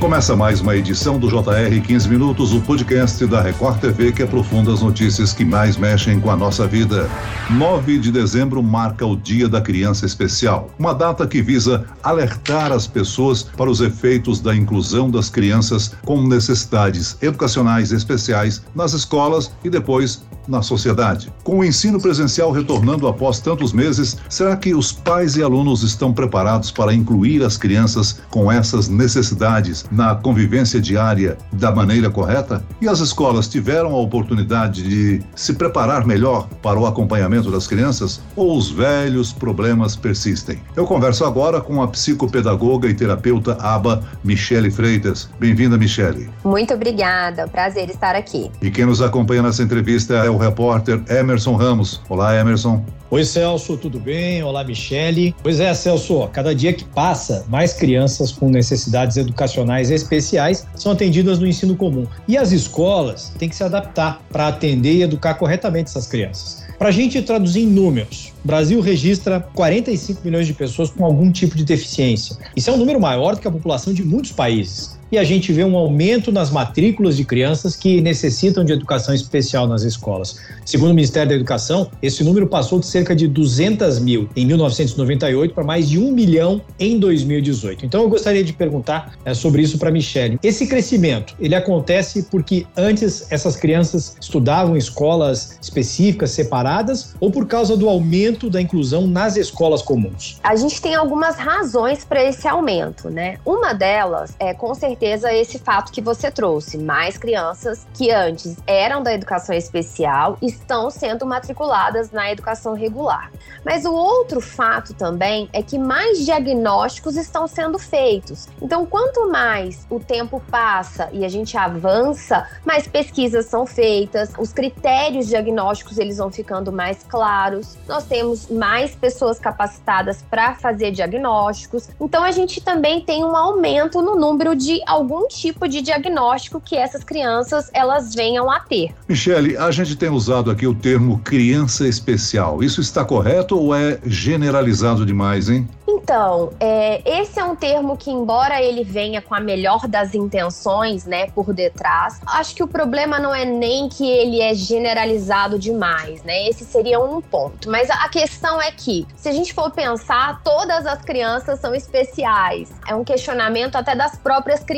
Começa mais uma edição do JR 15 Minutos, o podcast da Record TV que aprofunda as notícias que mais mexem com a nossa vida. 9 de dezembro marca o Dia da Criança Especial, uma data que visa alertar as pessoas para os efeitos da inclusão das crianças com necessidades educacionais especiais nas escolas e depois na sociedade. Com o ensino presencial retornando após tantos meses, será que os pais e alunos estão preparados para incluir as crianças com essas necessidades na convivência diária da maneira correta? E as escolas tiveram a oportunidade de se preparar melhor para o acompanhamento das crianças ou os velhos problemas persistem? Eu converso agora com a psicopedagoga e terapeuta ABA, Michele Freitas. Bem-vinda, Michele. Muito obrigada, prazer estar aqui. E quem nos acompanha nessa entrevista é o repórter Emerson Ramos. Olá, Emerson. Oi, Celso, tudo bem? Olá, Michele. Pois é, Celso, cada dia que passa, mais crianças com necessidades educacionais especiais são atendidas no ensino comum. E as escolas têm que se adaptar para atender e educar corretamente essas crianças. Para a gente traduzir em números, o Brasil registra 45 milhões de pessoas com algum tipo de deficiência. Isso é um número maior do que a população de muitos países e a gente vê um aumento nas matrículas de crianças que necessitam de educação especial nas escolas. Segundo o Ministério da Educação, esse número passou de cerca de 200 mil em 1998 para mais de um milhão em 2018. Então eu gostaria de perguntar é, sobre isso para Michelle. Esse crescimento, ele acontece porque antes essas crianças estudavam em escolas específicas, separadas, ou por causa do aumento da inclusão nas escolas comuns? A gente tem algumas razões para esse aumento, né? Uma delas é com certeza certeza esse fato que você trouxe. Mais crianças que antes eram da educação especial estão sendo matriculadas na educação regular. Mas o outro fato também é que mais diagnósticos estão sendo feitos. Então, quanto mais o tempo passa e a gente avança, mais pesquisas são feitas, os critérios diagnósticos eles vão ficando mais claros. Nós temos mais pessoas capacitadas para fazer diagnósticos. Então, a gente também tem um aumento no número de algum tipo de diagnóstico que essas crianças elas venham a ter. Michele, a gente tem usado aqui o termo criança especial. Isso está correto ou é generalizado demais, hein? Então, é, esse é um termo que, embora ele venha com a melhor das intenções, né, por detrás, acho que o problema não é nem que ele é generalizado demais, né? Esse seria um ponto. Mas a questão é que, se a gente for pensar, todas as crianças são especiais. É um questionamento até das próprias crianças.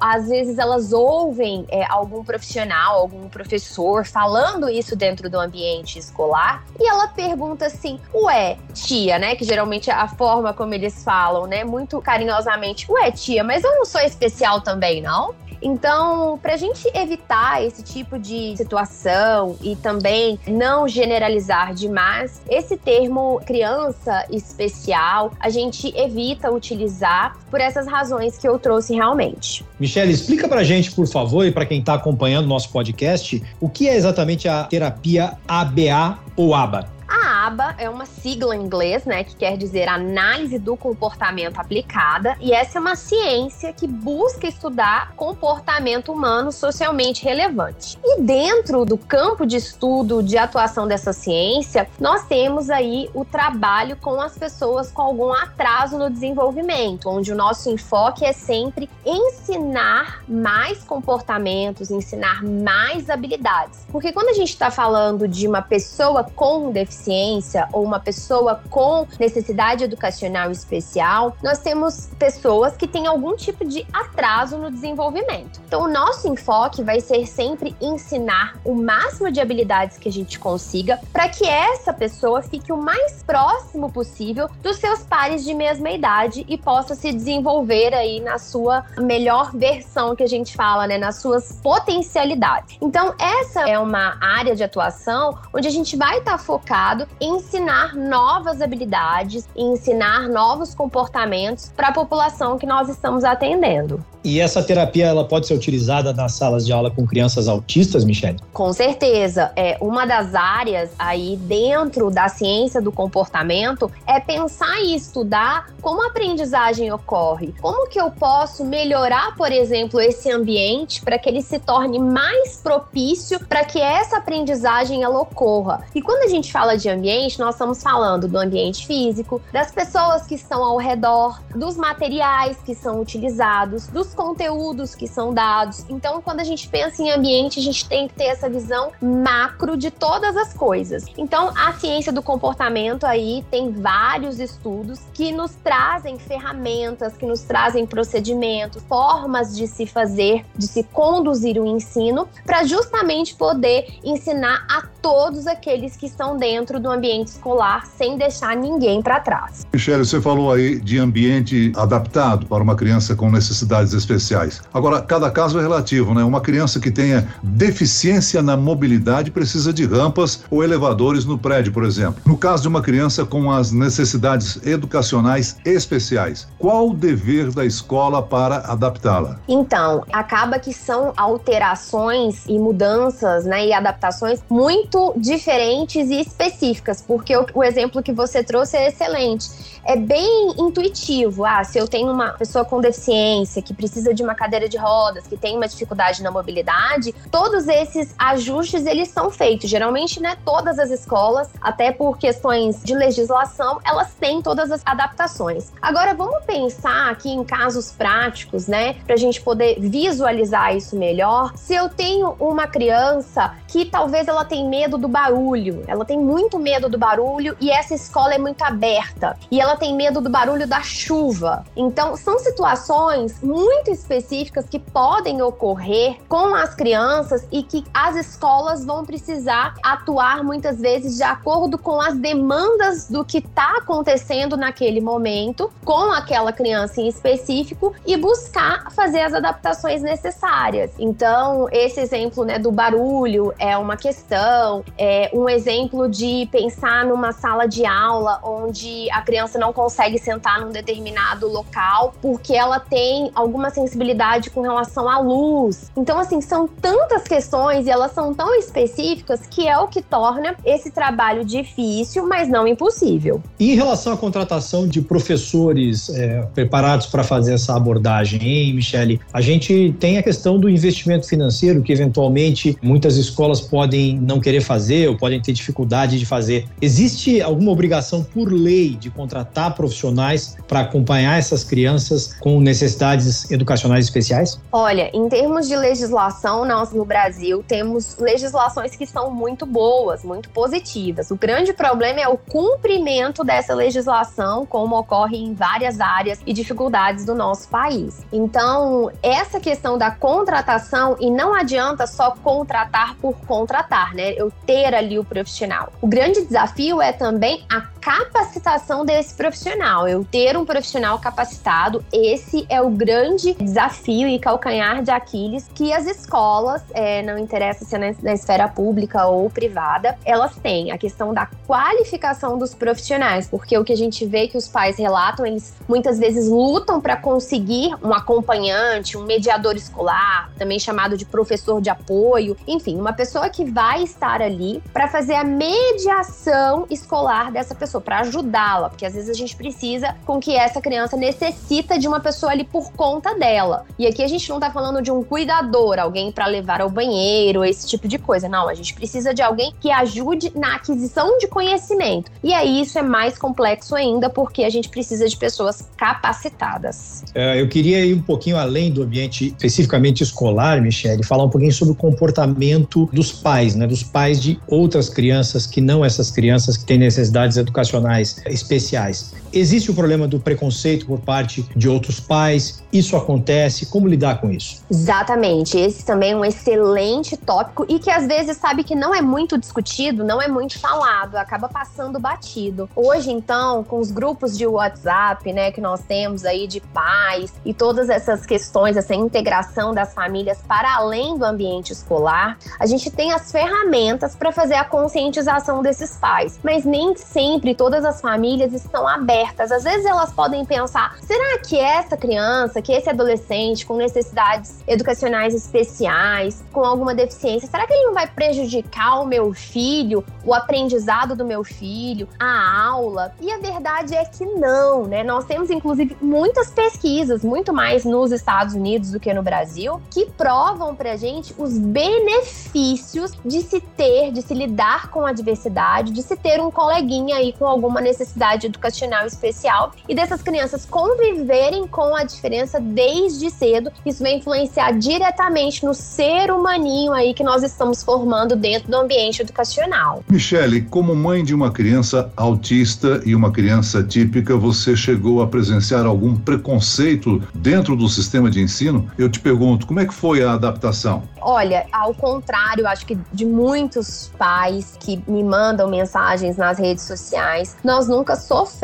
Às vezes elas ouvem é, algum profissional, algum professor falando isso dentro do ambiente escolar e ela pergunta assim: Ué, tia, né? Que geralmente é a forma como eles falam, né? Muito carinhosamente. Ué, tia, mas eu não sou especial também, não? Então, para a gente evitar esse tipo de situação e também não generalizar demais, esse termo criança especial a gente evita utilizar por essas razões que eu trouxe realmente. Michelle, explica para a gente, por favor, e para quem está acompanhando nosso podcast, o que é exatamente a terapia ABA ou ABA? ABA é uma sigla em inglês, né, que quer dizer análise do comportamento aplicada, e essa é uma ciência que busca estudar comportamento humano socialmente relevante. E dentro do campo de estudo de atuação dessa ciência, nós temos aí o trabalho com as pessoas com algum atraso no desenvolvimento, onde o nosso enfoque é sempre ensinar mais comportamentos, ensinar mais habilidades. Porque quando a gente está falando de uma pessoa com deficiência deficiência ou uma pessoa com necessidade educacional especial, nós temos pessoas que têm algum tipo de atraso no desenvolvimento. Então, o nosso enfoque vai ser sempre ensinar o máximo de habilidades que a gente consiga para que essa pessoa fique o mais próximo possível dos seus pares de mesma idade e possa se desenvolver aí na sua melhor versão que a gente fala, né, nas suas potencialidades. Então, essa é uma área de atuação onde a gente vai estar tá focado ensinar novas habilidades, ensinar novos comportamentos para a população que nós estamos atendendo. E essa terapia ela pode ser utilizada nas salas de aula com crianças autistas, Michelle? Com certeza. É uma das áreas aí dentro da ciência do comportamento é pensar e estudar como a aprendizagem ocorre. Como que eu posso melhorar, por exemplo, esse ambiente para que ele se torne mais propício para que essa aprendizagem ela ocorra. E quando a gente fala de ambiente ambiente, nós estamos falando do ambiente físico, das pessoas que estão ao redor, dos materiais que são utilizados, dos conteúdos que são dados. Então, quando a gente pensa em ambiente, a gente tem que ter essa visão macro de todas as coisas. Então, a ciência do comportamento aí tem vários estudos que nos trazem ferramentas, que nos trazem procedimentos, formas de se fazer, de se conduzir o ensino, para justamente poder ensinar a todos aqueles que estão dentro do ambiente escolar sem deixar ninguém para trás. Michele, você falou aí de ambiente adaptado para uma criança com necessidades especiais. Agora, cada caso é relativo, né? Uma criança que tenha deficiência na mobilidade precisa de rampas ou elevadores no prédio, por exemplo. No caso de uma criança com as necessidades educacionais especiais, qual o dever da escola para adaptá-la? Então, acaba que são alterações e mudanças, né, e adaptações muito diferentes e específicas, porque o, o exemplo que você trouxe é excelente é bem intuitivo. Ah, se eu tenho uma pessoa com deficiência que precisa de uma cadeira de rodas, que tem uma dificuldade na mobilidade, todos esses ajustes eles são feitos. Geralmente, né, todas as escolas, até por questões de legislação, elas têm todas as adaptações. Agora, vamos pensar aqui em casos práticos, né, para a gente poder visualizar isso melhor. Se eu tenho uma criança que talvez ela tenha medo do barulho, ela tem muito medo do barulho e essa escola é muito aberta e ela ela tem medo do barulho da chuva. Então, são situações muito específicas que podem ocorrer com as crianças e que as escolas vão precisar atuar muitas vezes de acordo com as demandas do que está acontecendo naquele momento com aquela criança em específico e buscar fazer as adaptações necessárias. Então, esse exemplo né, do barulho é uma questão, é um exemplo de pensar numa sala de aula onde a criança não consegue sentar num determinado local porque ela tem alguma sensibilidade com relação à luz. Então, assim, são tantas questões e elas são tão específicas que é o que torna esse trabalho difícil, mas não impossível. E em relação à contratação de professores é, preparados para fazer essa abordagem, hein, Michele? A gente tem a questão do investimento financeiro, que eventualmente muitas escolas podem não querer fazer ou podem ter dificuldade de fazer. Existe alguma obrigação por lei de contratar contratar profissionais para acompanhar essas crianças com necessidades educacionais especiais? Olha, em termos de legislação, nós no Brasil temos legislações que são muito boas, muito positivas. O grande problema é o cumprimento dessa legislação, como ocorre em várias áreas e dificuldades do nosso país. Então, essa questão da contratação, e não adianta só contratar por contratar, né? Eu ter ali o profissional. O grande desafio é também a capacitação desse profissional. Eu ter um profissional capacitado, esse é o grande desafio e calcanhar de Aquiles que as escolas, é, não interessa se é na, na esfera pública ou privada, elas têm a questão da qualificação dos profissionais, porque o que a gente vê que os pais relatam, eles muitas vezes lutam para conseguir um acompanhante, um mediador escolar, também chamado de professor de apoio, enfim, uma pessoa que vai estar ali para fazer a mediação escolar dessa pessoa, para ajudá-la, porque às vezes a gente precisa com que essa criança necessita de uma pessoa ali por conta dela. E aqui a gente não tá falando de um cuidador, alguém para levar ao banheiro, esse tipo de coisa. Não, a gente precisa de alguém que ajude na aquisição de conhecimento. E aí isso é mais complexo ainda, porque a gente precisa de pessoas capacitadas. É, eu queria ir um pouquinho além do ambiente especificamente escolar, Michele, falar um pouquinho sobre o comportamento dos pais, né? Dos pais de outras crianças que não essas crianças que têm necessidades educacionais especiais. Existe o problema do preconceito por parte de outros pais? Isso acontece? Como lidar com isso? Exatamente. Esse também é um excelente tópico e que às vezes sabe que não é muito discutido, não é muito falado, acaba passando batido. Hoje, então, com os grupos de WhatsApp, né, que nós temos aí de pais e todas essas questões, essa integração das famílias para além do ambiente escolar, a gente tem as ferramentas para fazer a conscientização desses pais. Mas nem sempre todas as famílias estão abertas. Às vezes elas podem pensar: será que essa criança, que esse adolescente com necessidades educacionais especiais, com alguma deficiência, será que ele não vai prejudicar o meu filho, o aprendizado do meu filho, a aula? E a verdade é que não, né? Nós temos inclusive muitas pesquisas, muito mais nos Estados Unidos do que no Brasil, que provam pra gente os benefícios de se ter ter, de se lidar com a diversidade, de se ter um coleguinha aí com alguma necessidade educacional especial e dessas crianças conviverem com a diferença desde cedo. Isso vai influenciar diretamente no ser humaninho aí que nós estamos formando dentro do ambiente educacional. Michele, como mãe de uma criança autista e uma criança típica, você chegou a presenciar algum preconceito dentro do sistema de ensino? Eu te pergunto, como é que foi a adaptação? Olha, ao contrário, acho que de muitos pais que me mandam mensagens nas redes sociais, nós nunca sofremos,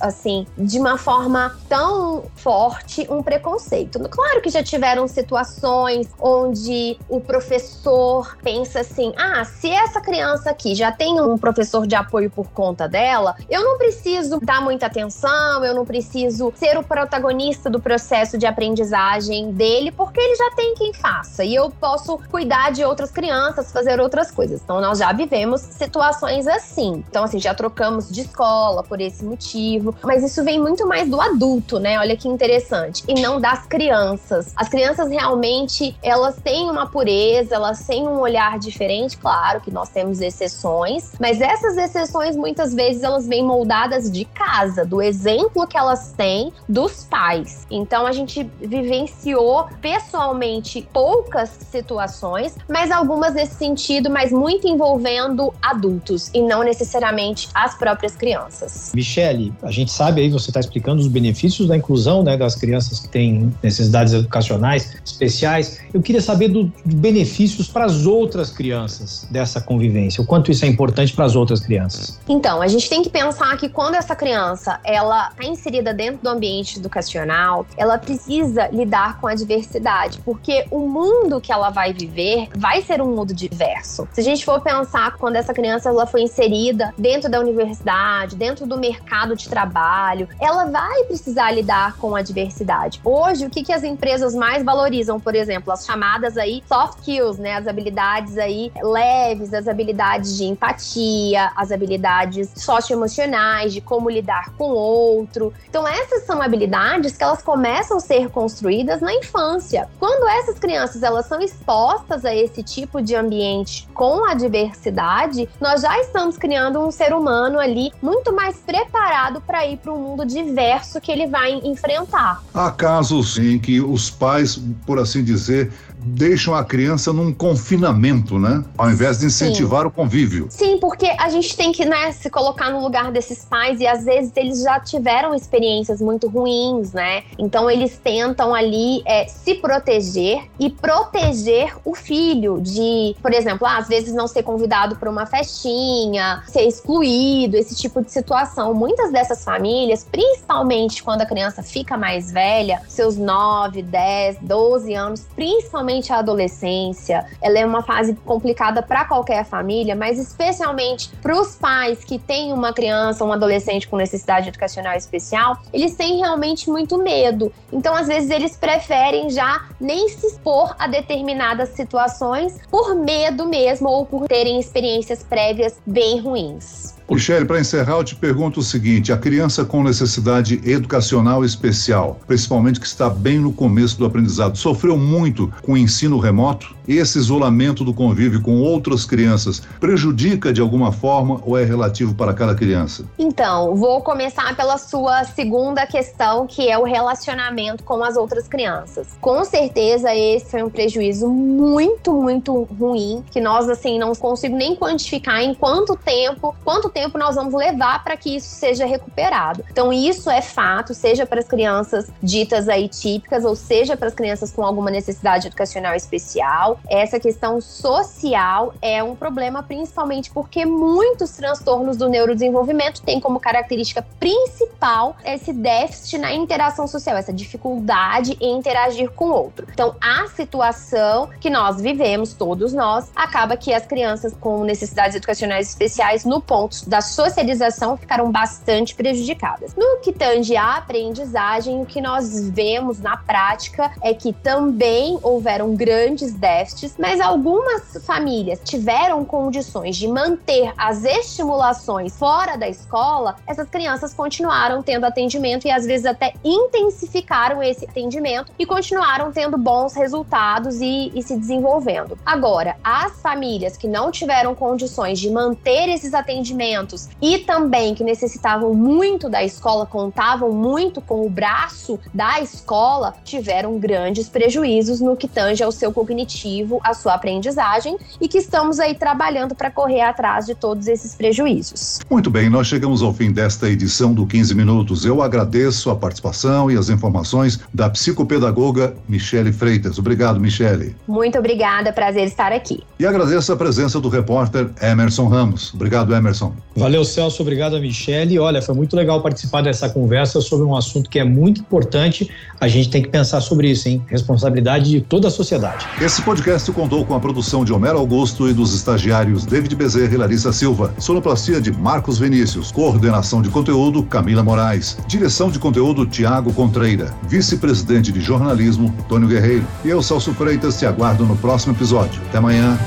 assim, de uma forma tão forte um preconceito. Claro que já tiveram situações onde o professor pensa assim: ah, se essa criança aqui já tem um professor de apoio por conta dela, eu não preciso dar muita atenção, eu não preciso ser o protagonista do processo de aprendizagem dele, porque ele já tem quem faça. E eu posso cuidar de outras crianças, fazer outras coisas. Então, nós já vivemos situações assim. Então, assim, já trocamos de escola por esse motivo. Mas isso vem muito mais do adulto, né? Olha que interessante. E não das crianças. As crianças realmente, elas têm uma pureza, elas têm um olhar diferente. Claro que nós temos exceções, mas essas exceções, muitas vezes, elas vêm moldadas de casa, do exemplo que elas têm dos pais. Então, a gente vivenciou pessoalmente poucas situações, mas algumas nesse sentido, mas muito envolvendo adultos e não necessariamente as próprias crianças. Michele, a gente sabe aí, você está explicando os benefícios da inclusão né, das crianças que têm necessidades educacionais especiais. Eu queria saber dos do benefícios para as outras crianças dessa convivência, o quanto isso é importante para as outras crianças. Então, a gente tem que pensar que quando essa criança ela está inserida dentro do ambiente educacional, ela precisa lidar com a diversidade, porque o mundo que ela ela vai viver vai ser um mundo diverso. Se a gente for pensar quando essa criança ela foi inserida dentro da universidade, dentro do mercado de trabalho, ela vai precisar lidar com a diversidade. Hoje, o que, que as empresas mais valorizam, por exemplo, as chamadas aí soft skills, né, as habilidades aí leves, as habilidades de empatia, as habilidades socioemocionais, de como lidar com o outro. Então, essas são habilidades que elas começam a ser construídas na infância. Quando essas crianças elas são expostas a esse tipo de ambiente com a diversidade, nós já estamos criando um ser humano ali muito mais preparado para ir para um mundo diverso que ele vai enfrentar. Há casos em que os pais, por assim dizer, deixam a criança num confinamento, né? Ao invés de incentivar Sim. o convívio. Sim, porque a gente tem que né, se colocar no lugar desses pais e às vezes eles já tiveram experiências muito ruins, né? Então eles tentam ali é, se proteger e proteger o filho de, por exemplo, ah, às vezes não ser convidado para uma festinha, ser excluído, esse tipo de situação. Muitas dessas famílias, principalmente quando a criança fica mais velha, seus 9, 10, 12 anos, principalmente principalmente a adolescência, ela é uma fase complicada para qualquer família, mas especialmente para os pais que têm uma criança, um adolescente com necessidade educacional especial, eles têm realmente muito medo. Então, às vezes, eles preferem já nem se expor a determinadas situações por medo mesmo ou por terem experiências prévias bem ruins. Michele, para encerrar, eu te pergunto o seguinte: a criança com necessidade educacional especial, principalmente que está bem no começo do aprendizado, sofreu muito com o ensino remoto? Esse isolamento do convívio com outras crianças prejudica de alguma forma ou é relativo para cada criança? Então, vou começar pela sua segunda questão, que é o relacionamento com as outras crianças. Com certeza, esse foi um prejuízo muito, muito ruim, que nós, assim, não consigo nem quantificar em quanto tempo, quanto tempo tempo nós vamos levar para que isso seja recuperado. Então, isso é fato, seja para as crianças ditas aí típicas, ou seja para as crianças com alguma necessidade educacional especial. Essa questão social é um problema, principalmente porque muitos transtornos do neurodesenvolvimento têm como característica principal esse déficit na interação social, essa dificuldade em interagir com o outro. Então, a situação que nós vivemos, todos nós, acaba que as crianças com necessidades educacionais especiais, no ponto da socialização ficaram bastante prejudicadas. No que tange à aprendizagem, o que nós vemos na prática é que também houveram grandes déficits, mas algumas famílias tiveram condições de manter as estimulações fora da escola, essas crianças continuaram tendo atendimento e às vezes até intensificaram esse atendimento e continuaram tendo bons resultados e, e se desenvolvendo. Agora, as famílias que não tiveram condições de manter esses atendimentos e também que necessitavam muito da escola, contavam muito com o braço da escola, tiveram grandes prejuízos no que tange ao seu cognitivo, à sua aprendizagem e que estamos aí trabalhando para correr atrás de todos esses prejuízos. Muito bem, nós chegamos ao fim desta edição do 15 Minutos. Eu agradeço a participação e as informações da psicopedagoga Michele Freitas. Obrigado, Michele. Muito obrigada, prazer estar aqui. E agradeço a presença do repórter Emerson Ramos. Obrigado, Emerson. Valeu, Celso. Obrigado a Michele. Olha, foi muito legal participar dessa conversa sobre um assunto que é muito importante. A gente tem que pensar sobre isso, hein? Responsabilidade de toda a sociedade. Esse podcast contou com a produção de Homero Augusto e dos estagiários David Bezerra e Larissa Silva. Sonoplastia de Marcos Vinícius. Coordenação de conteúdo Camila Moraes. Direção de conteúdo Tiago Contreira. Vice-presidente de jornalismo Tônio Guerreiro. E eu, Celso Freitas, te aguardo no próximo episódio. Até amanhã.